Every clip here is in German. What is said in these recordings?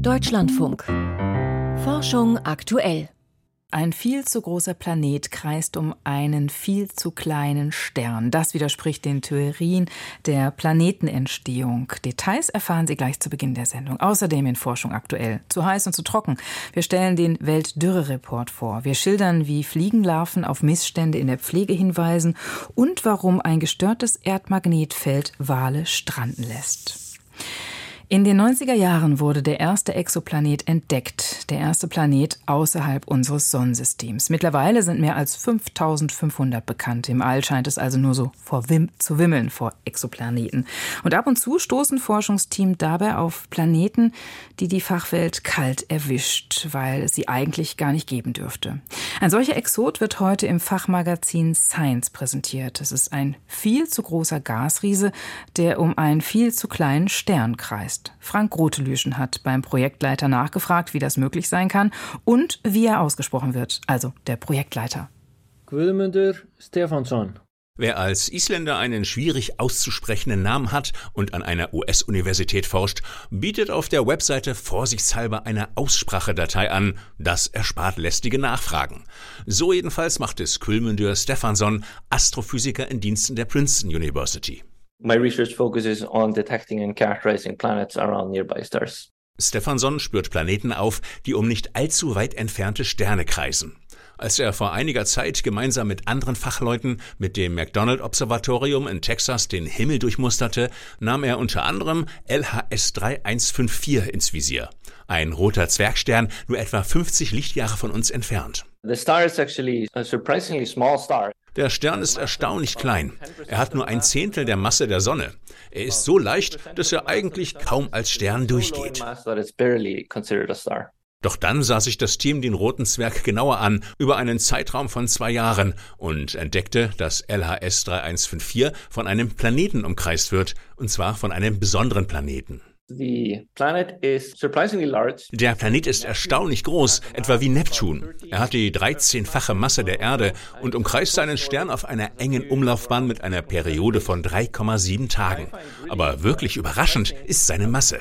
Deutschlandfunk. Forschung aktuell. Ein viel zu großer Planet kreist um einen viel zu kleinen Stern. Das widerspricht den Theorien der Planetenentstehung. Details erfahren Sie gleich zu Beginn der Sendung. Außerdem in Forschung aktuell. Zu heiß und zu trocken. Wir stellen den Weltdürre-Report vor. Wir schildern, wie Fliegenlarven auf Missstände in der Pflege hinweisen und warum ein gestörtes Erdmagnetfeld Wale stranden lässt. In den 90er Jahren wurde der erste Exoplanet entdeckt, der erste Planet außerhalb unseres Sonnensystems. Mittlerweile sind mehr als 5500 bekannt. Im All scheint es also nur so vor Wim zu wimmeln vor Exoplaneten. Und ab und zu stoßen Forschungsteams dabei auf Planeten, die die Fachwelt kalt erwischt, weil es sie eigentlich gar nicht geben dürfte. Ein solcher Exot wird heute im Fachmagazin Science präsentiert. Es ist ein viel zu großer Gasriese, der um einen viel zu kleinen Stern kreist ist. Frank Rotelüschen hat beim Projektleiter nachgefragt, wie das möglich sein kann und wie er ausgesprochen wird, also der Projektleiter. Guðmundur Stefansson. Wer als Isländer einen schwierig auszusprechenden Namen hat und an einer US-Universität forscht, bietet auf der Webseite vorsichtshalber eine Aussprachedatei an. Das erspart lästige Nachfragen. So jedenfalls macht es Kulmundur Stefansson, Astrophysiker in Diensten der Princeton University. My research focuses on detecting and characterizing planets around nearby stars. Stefansson spürt Planeten auf, die um nicht allzu weit entfernte Sterne kreisen. Als er vor einiger Zeit gemeinsam mit anderen Fachleuten mit dem McDonald Observatorium in Texas den Himmel durchmusterte, nahm er unter anderem LHS 3154 ins Visier. Ein roter Zwergstern, nur etwa 50 Lichtjahre von uns entfernt. Der Stern ist erstaunlich klein. Er hat nur ein Zehntel der Masse der Sonne. Er ist so leicht, dass er eigentlich kaum als Stern durchgeht. Doch dann sah sich das Team den roten Zwerg genauer an, über einen Zeitraum von zwei Jahren, und entdeckte, dass LHS 3154 von einem Planeten umkreist wird, und zwar von einem besonderen Planeten. Der Planet ist erstaunlich groß, etwa wie Neptun. Er hat die 13-fache Masse der Erde und umkreist seinen Stern auf einer engen Umlaufbahn mit einer Periode von 3,7 Tagen. Aber wirklich überraschend ist seine Masse.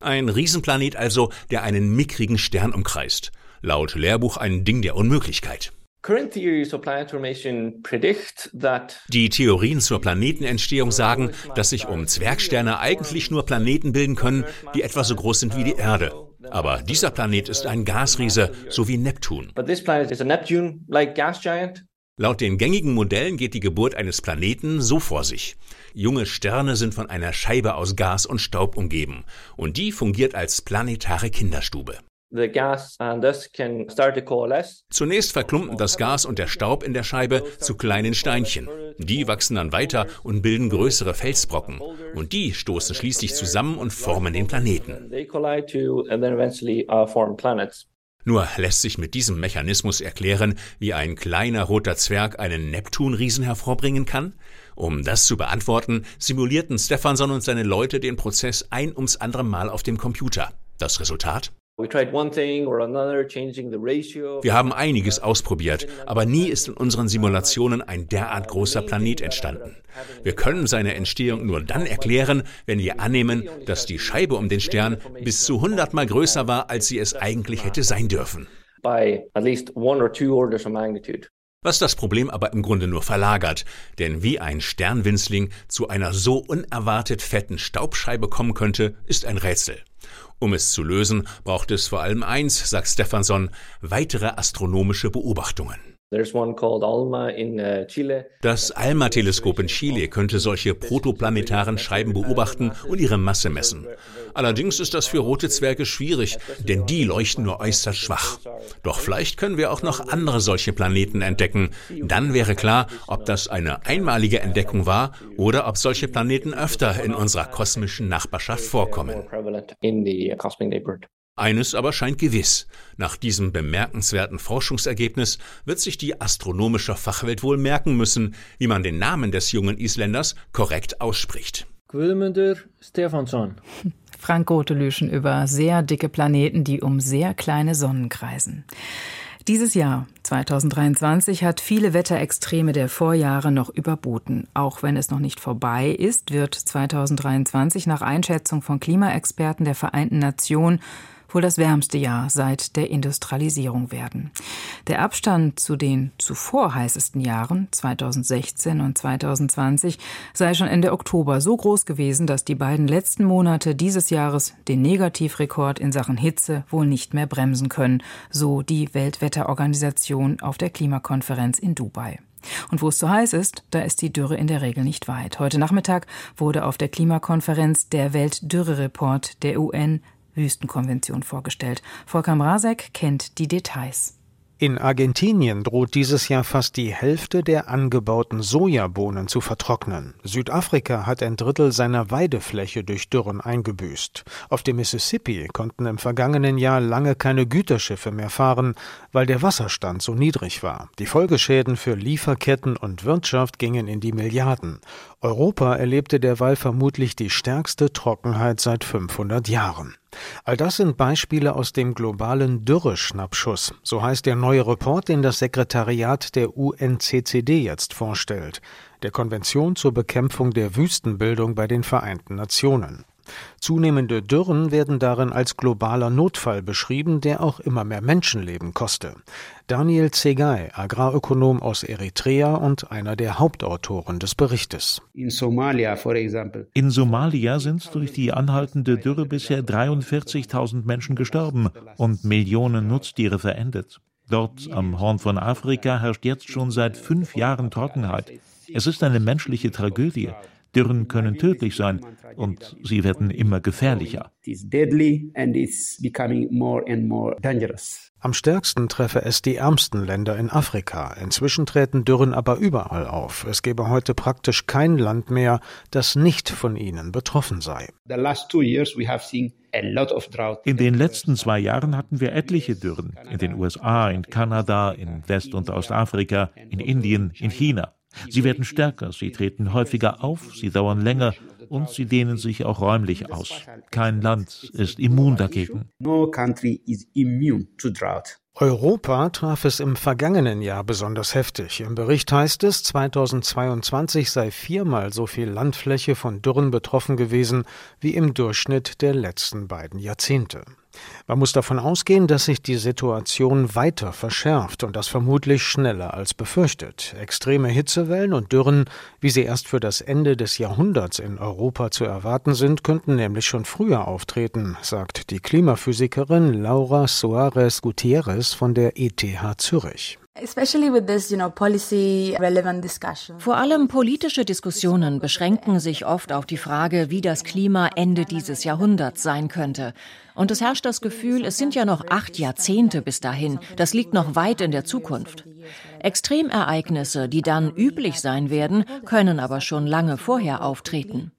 Ein Riesenplanet also, der einen mickrigen Stern umkreist. Laut Lehrbuch ein Ding der Unmöglichkeit. Die Theorien zur Planetenentstehung sagen, dass sich um Zwergsterne eigentlich nur Planeten bilden können, die etwa so groß sind wie die Erde. Aber dieser Planet ist ein Gasriese, so wie Neptun. Laut den gängigen Modellen geht die Geburt eines Planeten so vor sich. Junge Sterne sind von einer Scheibe aus Gas und Staub umgeben, und die fungiert als planetare Kinderstube. Zunächst verklumpen das Gas und der Staub in der Scheibe zu kleinen Steinchen. Die wachsen dann weiter und bilden größere Felsbrocken. Und die stoßen schließlich zusammen und formen den Planeten. Uh, Nur lässt sich mit diesem Mechanismus erklären, wie ein kleiner roter Zwerg einen Neptunriesen hervorbringen kann? Um das zu beantworten, simulierten Stephanson und seine Leute den Prozess ein ums andere Mal auf dem Computer. Das Resultat? Wir haben einiges ausprobiert, aber nie ist in unseren Simulationen ein derart großer Planet entstanden. Wir können seine Entstehung nur dann erklären, wenn wir annehmen, dass die Scheibe um den Stern bis zu 100 mal größer war, als sie es eigentlich hätte sein dürfen. Was das Problem aber im Grunde nur verlagert, denn wie ein Sternwinzling zu einer so unerwartet fetten Staubscheibe kommen könnte, ist ein Rätsel. Um es zu lösen, braucht es vor allem eins, sagt Stefansson, weitere astronomische Beobachtungen. Uh, das ALMA-Teleskop in Chile könnte solche protoplanetaren Scheiben beobachten und ihre Masse messen. Allerdings ist das für rote Zwerge schwierig, denn die leuchten nur äußerst schwach. Doch vielleicht können wir auch noch andere solche Planeten entdecken. Dann wäre klar, ob das eine einmalige Entdeckung war oder ob solche Planeten öfter in unserer kosmischen Nachbarschaft vorkommen. Eines aber scheint gewiss. Nach diesem bemerkenswerten Forschungsergebnis wird sich die astronomische Fachwelt wohl merken müssen, wie man den Namen des jungen Isländers korrekt ausspricht. Guðmundur Stefansson. Frank Gotelüschen über sehr dicke Planeten, die um sehr kleine Sonnen kreisen. Dieses Jahr, 2023, hat viele Wetterextreme der Vorjahre noch überboten. Auch wenn es noch nicht vorbei ist, wird 2023 nach Einschätzung von Klimaexperten der Vereinten Nationen wohl das wärmste Jahr seit der Industrialisierung werden. Der Abstand zu den zuvor heißesten Jahren 2016 und 2020 sei schon Ende Oktober so groß gewesen, dass die beiden letzten Monate dieses Jahres den Negativrekord in Sachen Hitze wohl nicht mehr bremsen können, so die Weltwetterorganisation auf der Klimakonferenz in Dubai. Und wo es zu heiß ist, da ist die Dürre in der Regel nicht weit. Heute Nachmittag wurde auf der Klimakonferenz der Weltdürrereport der UN Wüstenkonvention vorgestellt. Volker Mrazek kennt die Details. In Argentinien droht dieses Jahr fast die Hälfte der angebauten Sojabohnen zu vertrocknen. Südafrika hat ein Drittel seiner Weidefläche durch Dürren eingebüßt. Auf dem Mississippi konnten im vergangenen Jahr lange keine Güterschiffe mehr fahren, weil der Wasserstand so niedrig war. Die Folgeschäden für Lieferketten und Wirtschaft gingen in die Milliarden. Europa erlebte derweil vermutlich die stärkste Trockenheit seit 500 Jahren. All das sind Beispiele aus dem globalen Dürreschnappschuss, so heißt der neue Report, den das Sekretariat der UNCCD jetzt vorstellt, der Konvention zur Bekämpfung der Wüstenbildung bei den Vereinten Nationen. Zunehmende Dürren werden darin als globaler Notfall beschrieben, der auch immer mehr Menschenleben koste. Daniel Zegay, Agrarökonom aus Eritrea und einer der Hauptautoren des Berichtes. In Somalia, for example. In Somalia sind durch die anhaltende Dürre bisher 43.000 Menschen gestorben und Millionen Nutztiere verendet. Dort am Horn von Afrika herrscht jetzt schon seit fünf Jahren Trockenheit. Es ist eine menschliche Tragödie. Dürren können tödlich sein und sie werden immer gefährlicher. Am stärksten treffe es die ärmsten Länder in Afrika. Inzwischen treten Dürren aber überall auf. Es gebe heute praktisch kein Land mehr, das nicht von ihnen betroffen sei. In den letzten zwei Jahren hatten wir etliche Dürren. In den USA, in Kanada, in West- und Ostafrika, in Indien, in China. Sie werden stärker, sie treten häufiger auf, sie dauern länger und sie dehnen sich auch räumlich aus. Kein Land ist immun dagegen. Europa traf es im vergangenen Jahr besonders heftig. Im Bericht heißt es, 2022 sei viermal so viel Landfläche von Dürren betroffen gewesen wie im Durchschnitt der letzten beiden Jahrzehnte. Man muss davon ausgehen, dass sich die Situation weiter verschärft und das vermutlich schneller als befürchtet. Extreme Hitzewellen und Dürren, wie sie erst für das Ende des Jahrhunderts in Europa zu erwarten sind, könnten nämlich schon früher auftreten, sagt die Klimaphysikerin Laura Soares Gutierrez von der ETH Zürich. Vor allem politische Diskussionen beschränken sich oft auf die Frage, wie das Klima Ende dieses Jahrhunderts sein könnte. Und es herrscht das Gefühl, es sind ja noch acht Jahrzehnte bis dahin. Das liegt noch weit in der Zukunft. Extremereignisse, die dann üblich sein werden, können aber schon lange vorher auftreten.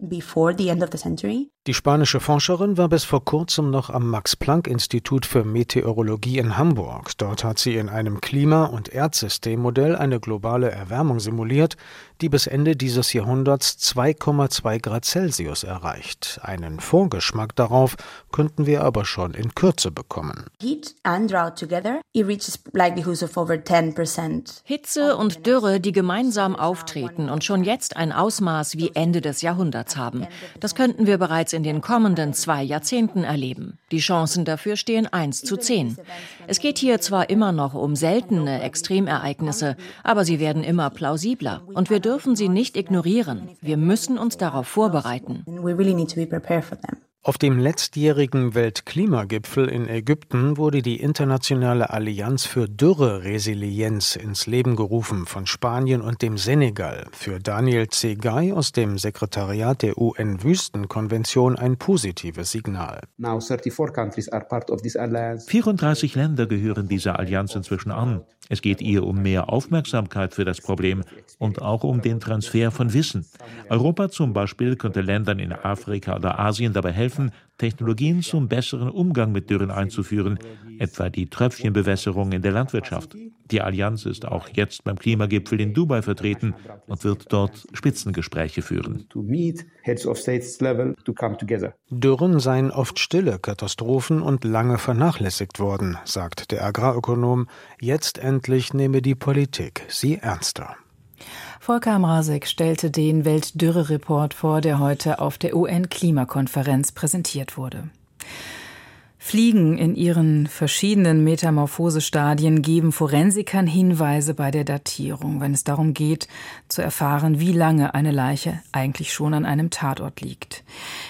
Die spanische Forscherin war bis vor kurzem noch am Max-Planck-Institut für Meteorologie in Hamburg. Dort hat sie in einem Klima- und Erdsystemmodell eine globale Erwärmung simuliert, die bis Ende dieses Jahrhunderts 2,2 Grad Celsius erreicht. Einen Vorgeschmack darauf könnten wir aber schon in Kürze bekommen. Hitze und Dürre, die gemeinsam auftreten und schon jetzt ein Ausmaß wie Ende des Jahrhunderts haben. Das könnten wir bereits in den kommenden zwei Jahrzehnten erleben. Die Chancen dafür stehen 1 zu 10. Es geht hier zwar immer noch um seltene Extremereignisse, aber sie werden immer plausibler und wir dürfen sie nicht ignorieren. Wir müssen uns darauf vorbereiten. Auf dem letztjährigen Weltklimagipfel in Ägypten wurde die Internationale Allianz für Dürreresilienz ins Leben gerufen von Spanien und dem Senegal. Für Daniel Zegay aus dem Sekretariat der UN-Wüstenkonvention ein positives Signal. 34 Länder gehören dieser Allianz inzwischen an. Es geht ihr um mehr Aufmerksamkeit für das Problem und auch um den Transfer von Wissen. Europa zum Beispiel könnte Ländern in Afrika oder Asien dabei helfen, helfen, Technologien zum besseren Umgang mit Dürren einzuführen, etwa die Tröpfchenbewässerung in der Landwirtschaft. Die Allianz ist auch jetzt beim Klimagipfel in Dubai vertreten und wird dort Spitzengespräche führen. Dürren seien oft stille Katastrophen und lange vernachlässigt worden, sagt der Agrarökonom. Jetzt endlich nehme die Politik sie ernster. Volker Mrazek stellte den Weltdürre-Report vor, der heute auf der UN-Klimakonferenz präsentiert wurde. Fliegen in ihren verschiedenen Metamorphosestadien geben Forensikern Hinweise bei der Datierung, wenn es darum geht, zu erfahren, wie lange eine Leiche eigentlich schon an einem Tatort liegt.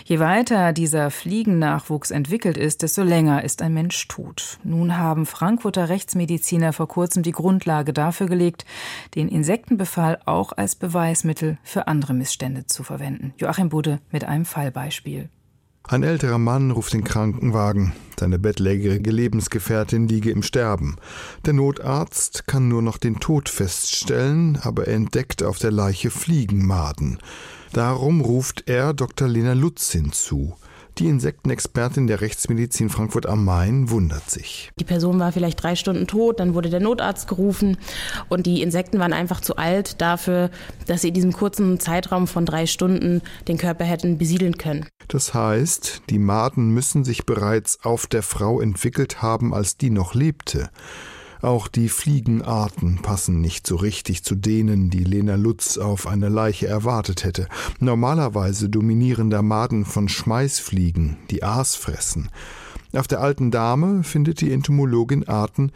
Je weiter dieser Fliegennachwuchs entwickelt ist, desto länger ist ein Mensch tot. Nun haben Frankfurter Rechtsmediziner vor kurzem die Grundlage dafür gelegt, den Insektenbefall auch als Beweismittel für andere Missstände zu verwenden. Joachim Budde mit einem Fallbeispiel. Ein älterer Mann ruft den Krankenwagen. Seine bettlägerige Lebensgefährtin liege im Sterben. Der Notarzt kann nur noch den Tod feststellen, aber er entdeckt auf der Leiche Fliegenmaden. Darum ruft er Dr. Lena Lutz hinzu. Die Insektenexpertin der Rechtsmedizin Frankfurt am Main wundert sich. Die Person war vielleicht drei Stunden tot, dann wurde der Notarzt gerufen und die Insekten waren einfach zu alt dafür, dass sie in diesem kurzen Zeitraum von drei Stunden den Körper hätten besiedeln können. Das heißt, die Maden müssen sich bereits auf der Frau entwickelt haben, als die noch lebte. Auch die Fliegenarten passen nicht so richtig zu denen, die Lena Lutz auf einer Leiche erwartet hätte. Normalerweise dominieren da Maden von Schmeißfliegen, die Aas fressen. Auf der alten Dame findet die Entomologin Arten,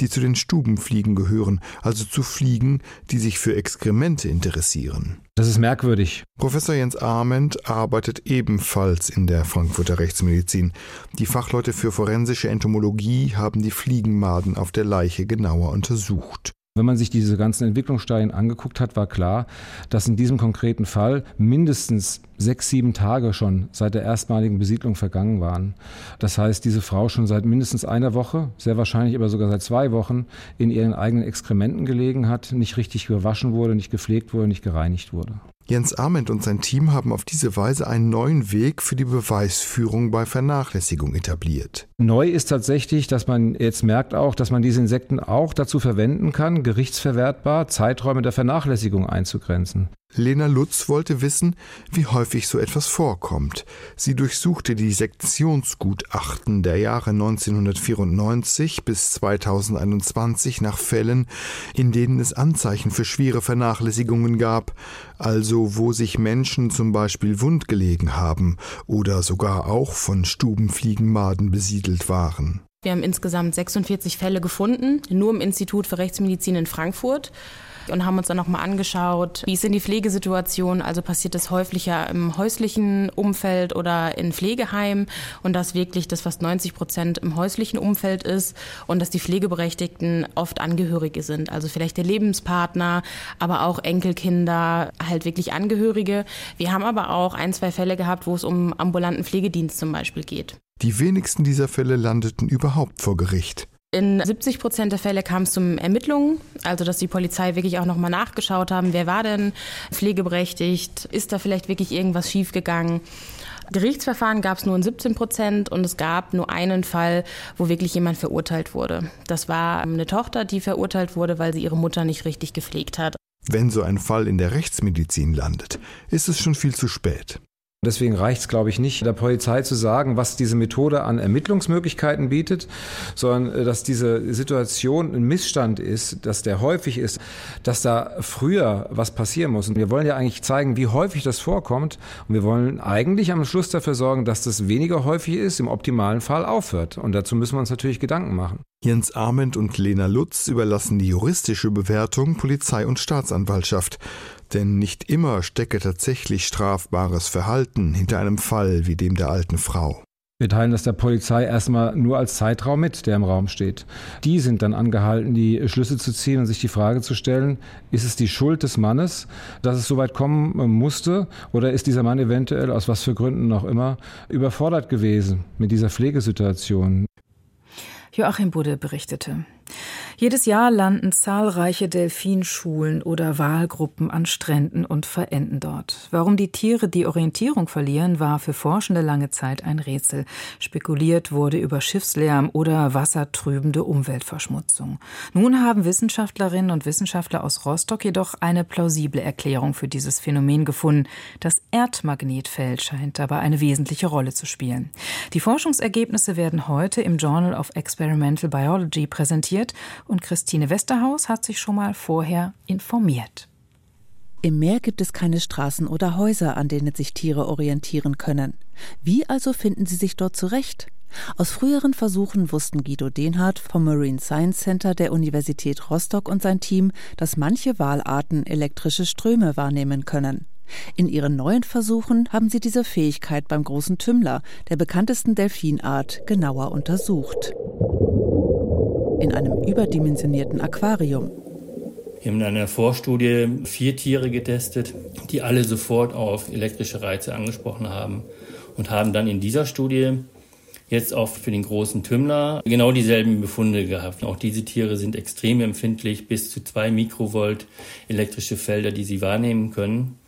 die zu den Stubenfliegen gehören, also zu Fliegen, die sich für Exkremente interessieren. Das ist merkwürdig. Professor Jens Arment arbeitet ebenfalls in der Frankfurter Rechtsmedizin. Die Fachleute für forensische Entomologie haben die Fliegenmaden auf der Leiche genauer untersucht. Wenn man sich diese ganzen Entwicklungsstadien angeguckt hat, war klar, dass in diesem konkreten Fall mindestens sechs, sieben Tage schon seit der erstmaligen Besiedlung vergangen waren. Das heißt, diese Frau schon seit mindestens einer Woche, sehr wahrscheinlich aber sogar seit zwei Wochen, in ihren eigenen Exkrementen gelegen hat, nicht richtig gewaschen wurde, nicht gepflegt wurde, nicht gereinigt wurde. Jens Arment und sein Team haben auf diese Weise einen neuen Weg für die Beweisführung bei Vernachlässigung etabliert. Neu ist tatsächlich, dass man jetzt merkt auch, dass man diese Insekten auch dazu verwenden kann, gerichtsverwertbar Zeiträume der Vernachlässigung einzugrenzen. Lena Lutz wollte wissen, wie häufig so etwas vorkommt. Sie durchsuchte die Sektionsgutachten der Jahre 1994 bis 2021 nach Fällen, in denen es Anzeichen für schwere Vernachlässigungen gab, also wo sich Menschen zum Beispiel wund gelegen haben oder sogar auch von Stubenfliegenmaden besiedelt waren. Wir haben insgesamt 46 Fälle gefunden, nur im Institut für Rechtsmedizin in Frankfurt und haben uns dann nochmal angeschaut, wie ist denn die Pflegesituation? Also passiert das häufiger im häuslichen Umfeld oder in Pflegeheimen und dass wirklich das fast 90 Prozent im häuslichen Umfeld ist und dass die Pflegeberechtigten oft Angehörige sind. Also vielleicht der Lebenspartner, aber auch Enkelkinder, halt wirklich Angehörige. Wir haben aber auch ein, zwei Fälle gehabt, wo es um ambulanten Pflegedienst zum Beispiel geht. Die wenigsten dieser Fälle landeten überhaupt vor Gericht. In 70 Prozent der Fälle kam es zum Ermittlungen, also dass die Polizei wirklich auch nochmal nachgeschaut haben, wer war denn pflegeberechtigt, ist da vielleicht wirklich irgendwas schiefgegangen. Gerichtsverfahren gab es nur in 17 Prozent und es gab nur einen Fall, wo wirklich jemand verurteilt wurde. Das war eine Tochter, die verurteilt wurde, weil sie ihre Mutter nicht richtig gepflegt hat. Wenn so ein Fall in der Rechtsmedizin landet, ist es schon viel zu spät. Deswegen reicht es, glaube ich, nicht, der Polizei zu sagen, was diese Methode an Ermittlungsmöglichkeiten bietet, sondern äh, dass diese Situation ein Missstand ist, dass der häufig ist, dass da früher was passieren muss. Und wir wollen ja eigentlich zeigen, wie häufig das vorkommt. Und wir wollen eigentlich am Schluss dafür sorgen, dass das weniger häufig ist, im optimalen Fall aufhört. Und dazu müssen wir uns natürlich Gedanken machen. Jens Arment und Lena Lutz überlassen die juristische Bewertung Polizei und Staatsanwaltschaft. Denn nicht immer stecke tatsächlich strafbares Verhalten hinter einem Fall wie dem der alten Frau. Wir teilen das der Polizei erstmal nur als Zeitraum mit, der im Raum steht. Die sind dann angehalten, die Schlüsse zu ziehen und sich die Frage zu stellen, ist es die Schuld des Mannes, dass es so weit kommen musste, oder ist dieser Mann eventuell, aus was für Gründen auch immer, überfordert gewesen mit dieser Pflegesituation? Joachim Budde berichtete. Jedes Jahr landen zahlreiche Delfinschulen oder Walgruppen an Stränden und verenden dort. Warum die Tiere die Orientierung verlieren, war für Forschende lange Zeit ein Rätsel. Spekuliert wurde über Schiffslärm oder wassertrübende Umweltverschmutzung. Nun haben Wissenschaftlerinnen und Wissenschaftler aus Rostock jedoch eine plausible Erklärung für dieses Phänomen gefunden. Das Erdmagnetfeld scheint dabei eine wesentliche Rolle zu spielen. Die Forschungsergebnisse werden heute im Journal of Experimental Biology präsentiert und Christine Westerhaus hat sich schon mal vorher informiert. Im Meer gibt es keine Straßen oder Häuser, an denen sich Tiere orientieren können. Wie also finden sie sich dort zurecht? Aus früheren Versuchen wussten Guido Dehnhardt vom Marine Science Center der Universität Rostock und sein Team, dass manche Walarten elektrische Ströme wahrnehmen können. In ihren neuen Versuchen haben sie diese Fähigkeit beim großen Tümmler, der bekanntesten Delfinart, genauer untersucht in einem überdimensionierten Aquarium. Wir haben in einer Vorstudie vier Tiere getestet, die alle sofort auf elektrische Reize angesprochen haben und haben dann in dieser Studie jetzt auch für den großen Tümmler genau dieselben Befunde gehabt. Auch diese Tiere sind extrem empfindlich, bis zu zwei Mikrovolt elektrische Felder, die sie wahrnehmen können.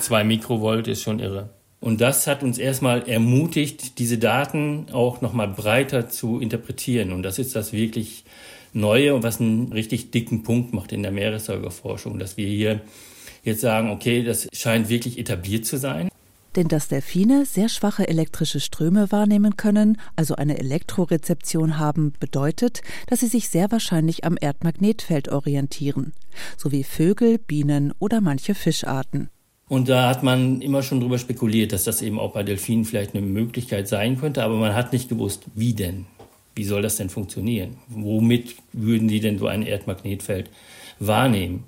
Zwei Mikrovolt ist schon irre. Und das hat uns erstmal ermutigt, diese Daten auch nochmal breiter zu interpretieren. Und das ist das wirklich Neue und was einen richtig dicken Punkt macht in der Meeressäugerforschung, dass wir hier jetzt sagen, okay, das scheint wirklich etabliert zu sein. Denn dass Delfine sehr schwache elektrische Ströme wahrnehmen können, also eine Elektrorezeption haben, bedeutet, dass sie sich sehr wahrscheinlich am Erdmagnetfeld orientieren, so wie Vögel, Bienen oder manche Fischarten. Und da hat man immer schon drüber spekuliert, dass das eben auch bei Delfinen vielleicht eine Möglichkeit sein könnte, aber man hat nicht gewusst, wie denn? Wie soll das denn funktionieren? Womit würden die denn so ein Erdmagnetfeld wahrnehmen?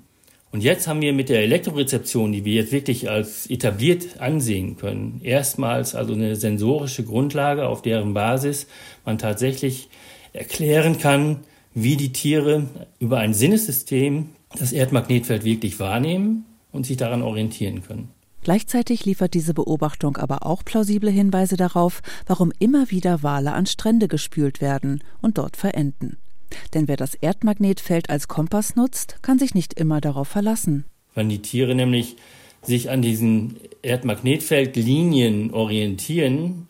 Und jetzt haben wir mit der Elektrorezeption, die wir jetzt wirklich als etabliert ansehen können, erstmals also eine sensorische Grundlage, auf deren Basis man tatsächlich erklären kann, wie die Tiere über ein Sinnessystem das Erdmagnetfeld wirklich wahrnehmen und sich daran orientieren können. Gleichzeitig liefert diese Beobachtung aber auch plausible Hinweise darauf, warum immer wieder Wale an Strände gespült werden und dort verenden. Denn wer das Erdmagnetfeld als Kompass nutzt, kann sich nicht immer darauf verlassen. Wenn die Tiere nämlich sich an diesen Erdmagnetfeldlinien orientieren,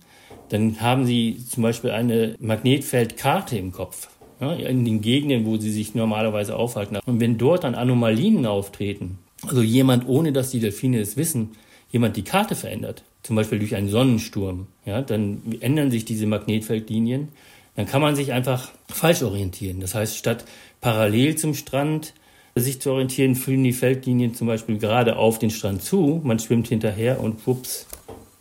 dann haben sie zum Beispiel eine Magnetfeldkarte im Kopf, ja, in den Gegenden, wo sie sich normalerweise aufhalten. Und wenn dort dann Anomalien auftreten, also jemand, ohne dass die Delfine es wissen, jemand die Karte verändert, zum Beispiel durch einen Sonnensturm, ja, dann ändern sich diese Magnetfeldlinien. Dann kann man sich einfach falsch orientieren. Das heißt, statt parallel zum Strand sich zu orientieren, führen die Feldlinien zum Beispiel gerade auf den Strand zu. Man schwimmt hinterher und wups,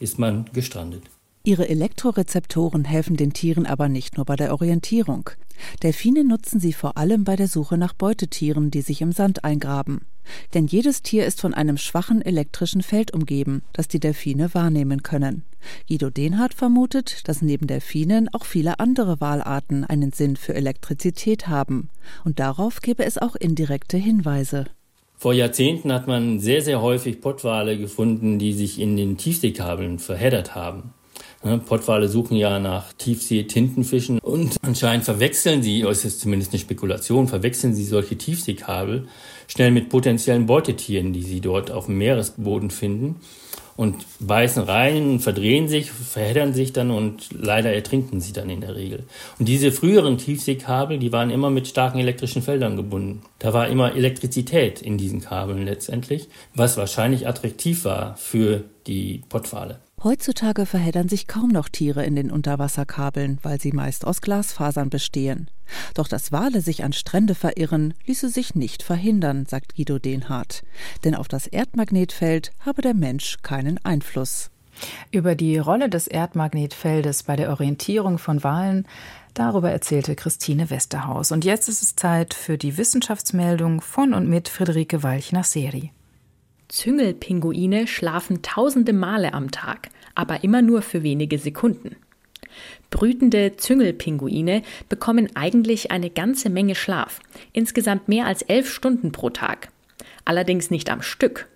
ist man gestrandet. Ihre Elektrorezeptoren helfen den Tieren aber nicht nur bei der Orientierung. Delfine nutzen sie vor allem bei der Suche nach Beutetieren, die sich im Sand eingraben. Denn jedes Tier ist von einem schwachen elektrischen Feld umgeben, das die Delfine wahrnehmen können. Guido Dehnhardt vermutet, dass neben Delfinen auch viele andere Walarten einen Sinn für Elektrizität haben. Und darauf gäbe es auch indirekte Hinweise. Vor Jahrzehnten hat man sehr, sehr häufig Pottwale gefunden, die sich in den Tiefseekabeln verheddert haben. Ne, Pottwale suchen ja nach Tiefsee-Tintenfischen und anscheinend verwechseln sie, es ist zumindest eine Spekulation, verwechseln sie solche Tiefseekabel schnell mit potenziellen Beutetieren, die sie dort auf dem Meeresboden finden und beißen rein, verdrehen sich, verheddern sich dann und leider ertrinken sie dann in der Regel. Und diese früheren Tiefseekabel, die waren immer mit starken elektrischen Feldern gebunden. Da war immer Elektrizität in diesen Kabeln letztendlich, was wahrscheinlich attraktiv war für die Pottwale. Heutzutage verheddern sich kaum noch Tiere in den Unterwasserkabeln, weil sie meist aus Glasfasern bestehen. Doch dass Wale sich an Strände verirren, ließe sich nicht verhindern, sagt Guido Dehnhardt. Denn auf das Erdmagnetfeld habe der Mensch keinen Einfluss. Über die Rolle des Erdmagnetfeldes bei der Orientierung von Walen Darüber erzählte Christine Westerhaus. Und jetzt ist es Zeit für die Wissenschaftsmeldung von und mit Friederike Walch-Nasseri. Züngelpinguine schlafen tausende Male am Tag, aber immer nur für wenige Sekunden. Brütende Züngelpinguine bekommen eigentlich eine ganze Menge Schlaf, insgesamt mehr als elf Stunden pro Tag. Allerdings nicht am Stück.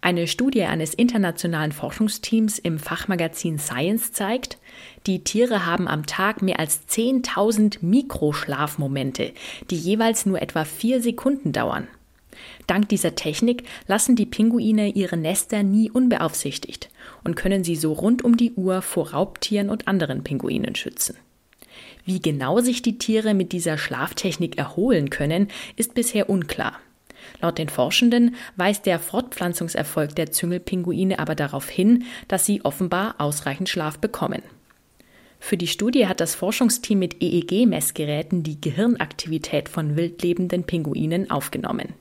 Eine Studie eines internationalen Forschungsteams im Fachmagazin Science zeigt, die Tiere haben am Tag mehr als 10.000 Mikroschlafmomente, die jeweils nur etwa vier Sekunden dauern. Dank dieser Technik lassen die Pinguine ihre Nester nie unbeaufsichtigt und können sie so rund um die Uhr vor Raubtieren und anderen Pinguinen schützen. Wie genau sich die Tiere mit dieser Schlaftechnik erholen können, ist bisher unklar. Laut den Forschenden weist der Fortpflanzungserfolg der Züngelpinguine aber darauf hin, dass sie offenbar ausreichend Schlaf bekommen. Für die Studie hat das Forschungsteam mit EEG-Messgeräten die Gehirnaktivität von wildlebenden Pinguinen aufgenommen.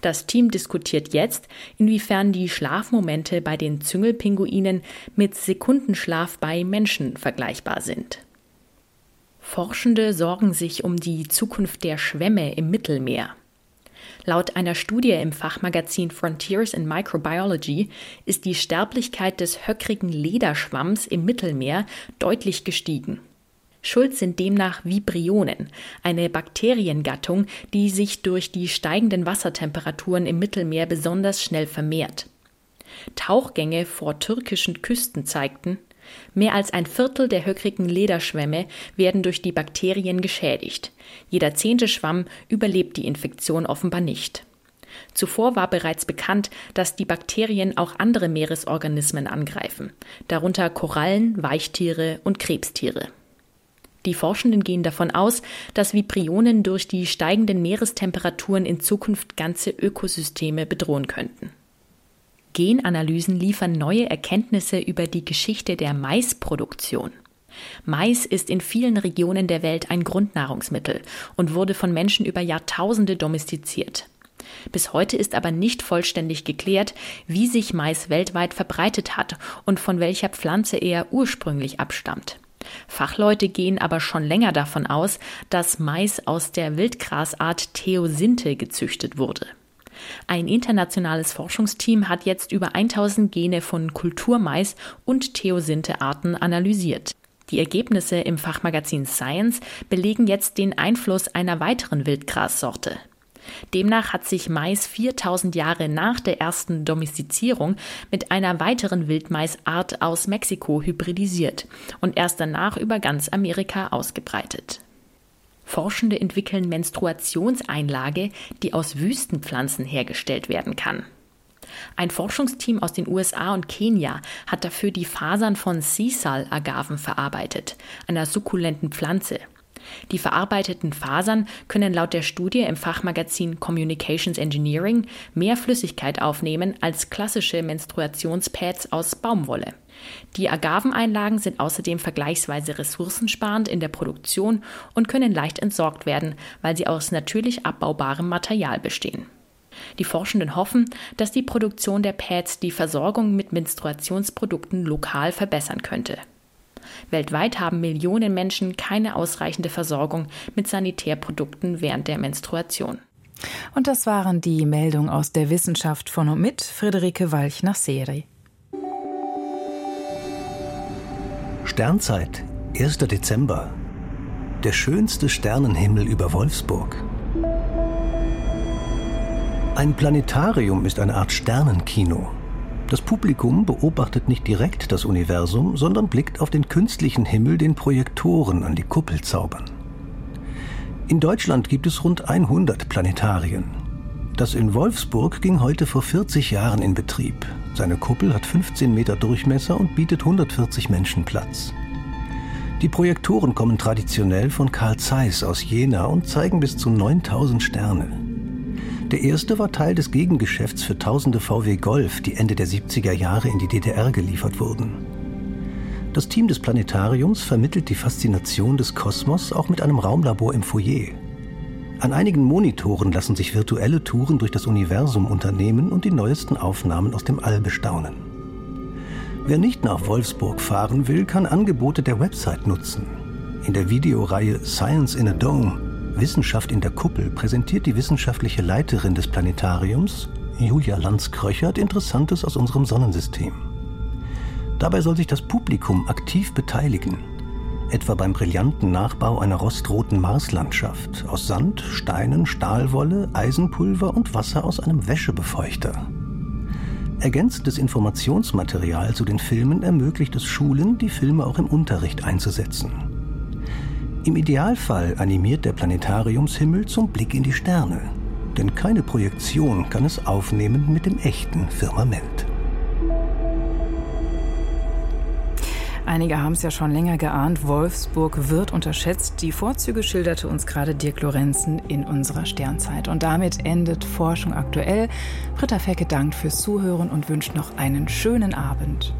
Das Team diskutiert jetzt, inwiefern die Schlafmomente bei den Züngelpinguinen mit Sekundenschlaf bei Menschen vergleichbar sind. Forschende sorgen sich um die Zukunft der Schwämme im Mittelmeer. Laut einer Studie im Fachmagazin Frontiers in Microbiology ist die Sterblichkeit des höckrigen Lederschwamms im Mittelmeer deutlich gestiegen. Schuld sind demnach Vibrionen, eine Bakteriengattung, die sich durch die steigenden Wassertemperaturen im Mittelmeer besonders schnell vermehrt. Tauchgänge vor türkischen Küsten zeigten, mehr als ein Viertel der höckrigen Lederschwämme werden durch die Bakterien geschädigt. Jeder zehnte Schwamm überlebt die Infektion offenbar nicht. Zuvor war bereits bekannt, dass die Bakterien auch andere Meeresorganismen angreifen, darunter Korallen, Weichtiere und Krebstiere. Die Forschenden gehen davon aus, dass Vibrionen durch die steigenden Meerestemperaturen in Zukunft ganze Ökosysteme bedrohen könnten. Genanalysen liefern neue Erkenntnisse über die Geschichte der Maisproduktion. Mais ist in vielen Regionen der Welt ein Grundnahrungsmittel und wurde von Menschen über Jahrtausende domestiziert. Bis heute ist aber nicht vollständig geklärt, wie sich Mais weltweit verbreitet hat und von welcher Pflanze er ursprünglich abstammt. Fachleute gehen aber schon länger davon aus, dass Mais aus der Wildgrasart Theosinte gezüchtet wurde. Ein internationales Forschungsteam hat jetzt über 1000 Gene von Kulturmais und Theosinte-Arten analysiert. Die Ergebnisse im Fachmagazin Science belegen jetzt den Einfluss einer weiteren Wildgrassorte. Demnach hat sich Mais 4000 Jahre nach der ersten Domestizierung mit einer weiteren Wildmaisart aus Mexiko hybridisiert und erst danach über ganz Amerika ausgebreitet. Forschende entwickeln Menstruationseinlage, die aus Wüstenpflanzen hergestellt werden kann. Ein Forschungsteam aus den USA und Kenia hat dafür die Fasern von Sisal-Agaven verarbeitet, einer sukkulenten Pflanze. Die verarbeiteten Fasern können laut der Studie im Fachmagazin Communications Engineering mehr Flüssigkeit aufnehmen als klassische Menstruationspads aus Baumwolle. Die Agaveneinlagen sind außerdem vergleichsweise ressourcensparend in der Produktion und können leicht entsorgt werden, weil sie aus natürlich abbaubarem Material bestehen. Die Forschenden hoffen, dass die Produktion der Pads die Versorgung mit Menstruationsprodukten lokal verbessern könnte. Weltweit haben Millionen Menschen keine ausreichende Versorgung mit Sanitärprodukten während der Menstruation. Und das waren die Meldungen aus der Wissenschaft von und mit Friederike Walch nach Serie. Sternzeit, 1. Dezember. Der schönste Sternenhimmel über Wolfsburg. Ein Planetarium ist eine Art Sternenkino. Das Publikum beobachtet nicht direkt das Universum, sondern blickt auf den künstlichen Himmel, den Projektoren an die Kuppel zaubern. In Deutschland gibt es rund 100 Planetarien. Das in Wolfsburg ging heute vor 40 Jahren in Betrieb. Seine Kuppel hat 15 Meter Durchmesser und bietet 140 Menschen Platz. Die Projektoren kommen traditionell von Carl Zeiss aus Jena und zeigen bis zu 9000 Sterne. Der erste war Teil des Gegengeschäfts für tausende VW Golf, die Ende der 70er Jahre in die DDR geliefert wurden. Das Team des Planetariums vermittelt die Faszination des Kosmos auch mit einem Raumlabor im Foyer. An einigen Monitoren lassen sich virtuelle Touren durch das Universum unternehmen und die neuesten Aufnahmen aus dem All bestaunen. Wer nicht nach Wolfsburg fahren will, kann Angebote der Website nutzen. In der Videoreihe Science in a Dome Wissenschaft in der Kuppel präsentiert die wissenschaftliche Leiterin des Planetariums, Julia Lanz-Kröchert, Interessantes aus unserem Sonnensystem. Dabei soll sich das Publikum aktiv beteiligen, etwa beim brillanten Nachbau einer rostroten Marslandschaft aus Sand, Steinen, Stahlwolle, Eisenpulver und Wasser aus einem Wäschebefeuchter. Ergänzendes Informationsmaterial zu den Filmen ermöglicht es Schulen, die Filme auch im Unterricht einzusetzen. Im Idealfall animiert der Planetariumshimmel zum Blick in die Sterne, denn keine Projektion kann es aufnehmen mit dem echten Firmament. Einige haben es ja schon länger geahnt, Wolfsburg wird unterschätzt. Die Vorzüge schilderte uns gerade Dirk Lorenzen in unserer Sternzeit. Und damit endet Forschung aktuell. Britta Fecke dankt fürs Zuhören und wünscht noch einen schönen Abend.